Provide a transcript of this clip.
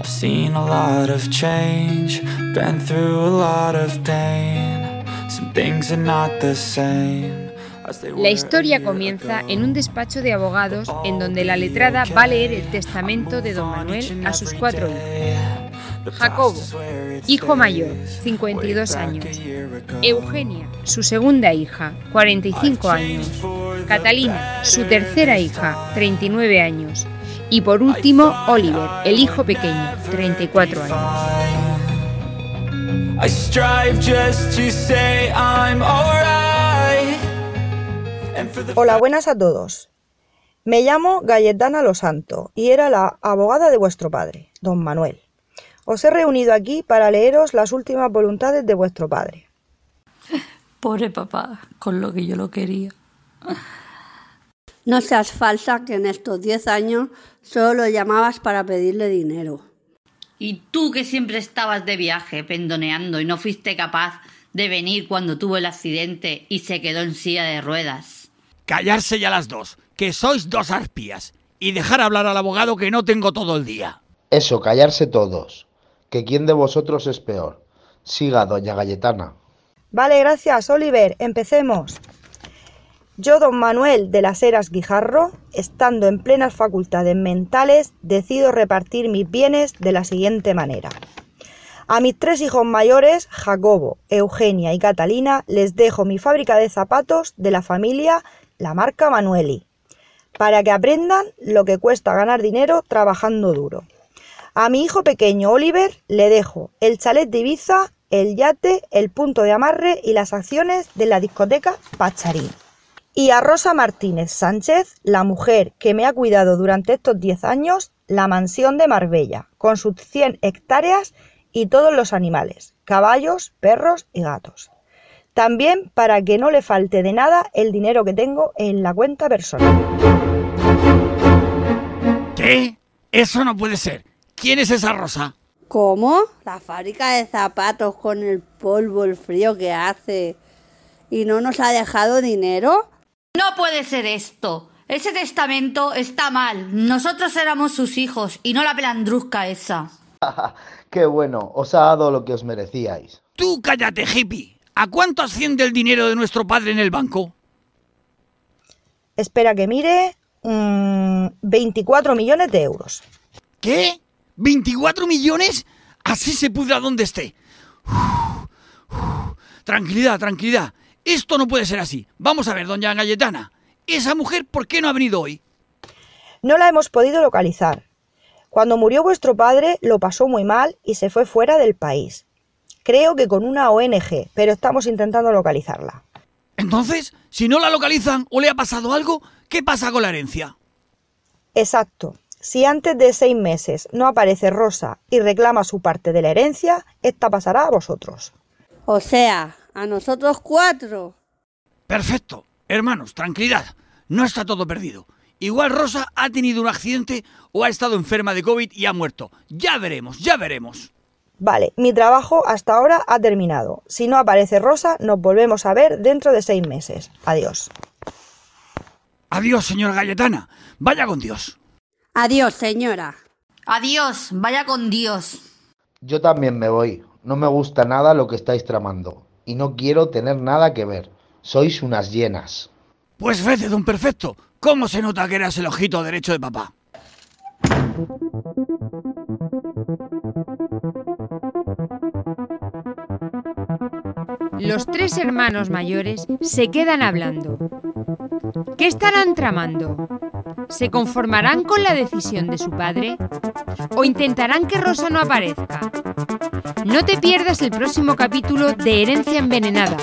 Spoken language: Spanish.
I've seen a lot of change, been through a lot of pain. Some things are not the same. as they La historia comienza en un despacho de abogados en donde la letrada va a leer el testamento de don Manuel a sus cuatro hijos. Jacobo, hijo mayor, 52 años. Eugenia, su segunda hija, 45 años. Catalina, su tercera hija, 39 años. Y por último, Oliver, el hijo pequeño, 34 años. I strive just to say I'm alright. And for the Hola, buenas a todos. Me llamo Galletana Los Santo y era la abogada de vuestro padre, don Manuel. Os he reunido aquí para leeros las últimas voluntades de vuestro padre. Pobre papá, con lo que yo lo quería. No seas falsa que en estos 10 años solo lo llamabas para pedirle dinero. Y tú que siempre estabas de viaje, pendoneando, y no fuiste capaz de venir cuando tuvo el accidente y se quedó en silla de ruedas. Callarse ya las dos, que sois dos arpías, y dejar hablar al abogado que no tengo todo el día. Eso, callarse todos. Que quién de vosotros es peor. Siga, doña Galletana. Vale, gracias, Oliver. Empecemos. Yo, don Manuel de las Heras Guijarro, estando en plenas facultades mentales, decido repartir mis bienes de la siguiente manera. A mis tres hijos mayores, Jacobo, Eugenia y Catalina, les dejo mi fábrica de zapatos de la familia, la marca Manueli, para que aprendan lo que cuesta ganar dinero trabajando duro. A mi hijo pequeño Oliver le dejo el chalet de Ibiza, el yate, el punto de amarre y las acciones de la discoteca Pacharín. Y a Rosa Martínez Sánchez, la mujer que me ha cuidado durante estos 10 años, la mansión de Marbella, con sus 100 hectáreas y todos los animales, caballos, perros y gatos. También para que no le falte de nada el dinero que tengo en la cuenta personal. ¿Qué? Eso no puede ser. ¿Quién es esa Rosa? ¿Cómo? La fábrica de zapatos con el polvo, el frío que hace. ¿Y no nos ha dejado dinero? No puede ser esto. Ese testamento está mal. Nosotros éramos sus hijos y no la pelandrusca esa. Qué bueno, os ha dado lo que os merecíais. Tú cállate, hippie. ¿A cuánto asciende el dinero de nuestro padre en el banco? Espera que mire. mm, 24 millones de euros. ¿Qué? ¿24 millones? Así se pudra donde esté. Uf, uf. Tranquilidad, tranquilidad. Esto no puede ser así. Vamos a ver, doña Galletana. ¿Esa mujer por qué no ha venido hoy? No la hemos podido localizar. Cuando murió vuestro padre lo pasó muy mal y se fue fuera del país. Creo que con una ONG, pero estamos intentando localizarla. Entonces, si no la localizan o le ha pasado algo, ¿qué pasa con la herencia? Exacto. Si antes de seis meses no aparece Rosa y reclama su parte de la herencia, esta pasará a vosotros. O sea, a nosotros cuatro. Perfecto. Hermanos, tranquilidad. No está todo perdido. Igual Rosa ha tenido un accidente o ha estado enferma de COVID y ha muerto. Ya veremos, ya veremos. Vale, mi trabajo hasta ahora ha terminado. Si no aparece Rosa, nos volvemos a ver dentro de seis meses. Adiós. Adiós, señor Galletana. Vaya con Dios. Adiós, señora. Adiós, vaya con Dios. Yo también me voy. No me gusta nada lo que estáis tramando. Y no quiero tener nada que ver. Sois unas llenas. Pues vete, don Perfecto. ¿Cómo se nota que eras el ojito derecho de papá? Los tres hermanos mayores se quedan hablando. ¿Qué estarán tramando? ¿Se conformarán con la decisión de su padre? ¿O intentarán que Rosa no aparezca? No te pierdas el próximo capítulo de Herencia Envenenada,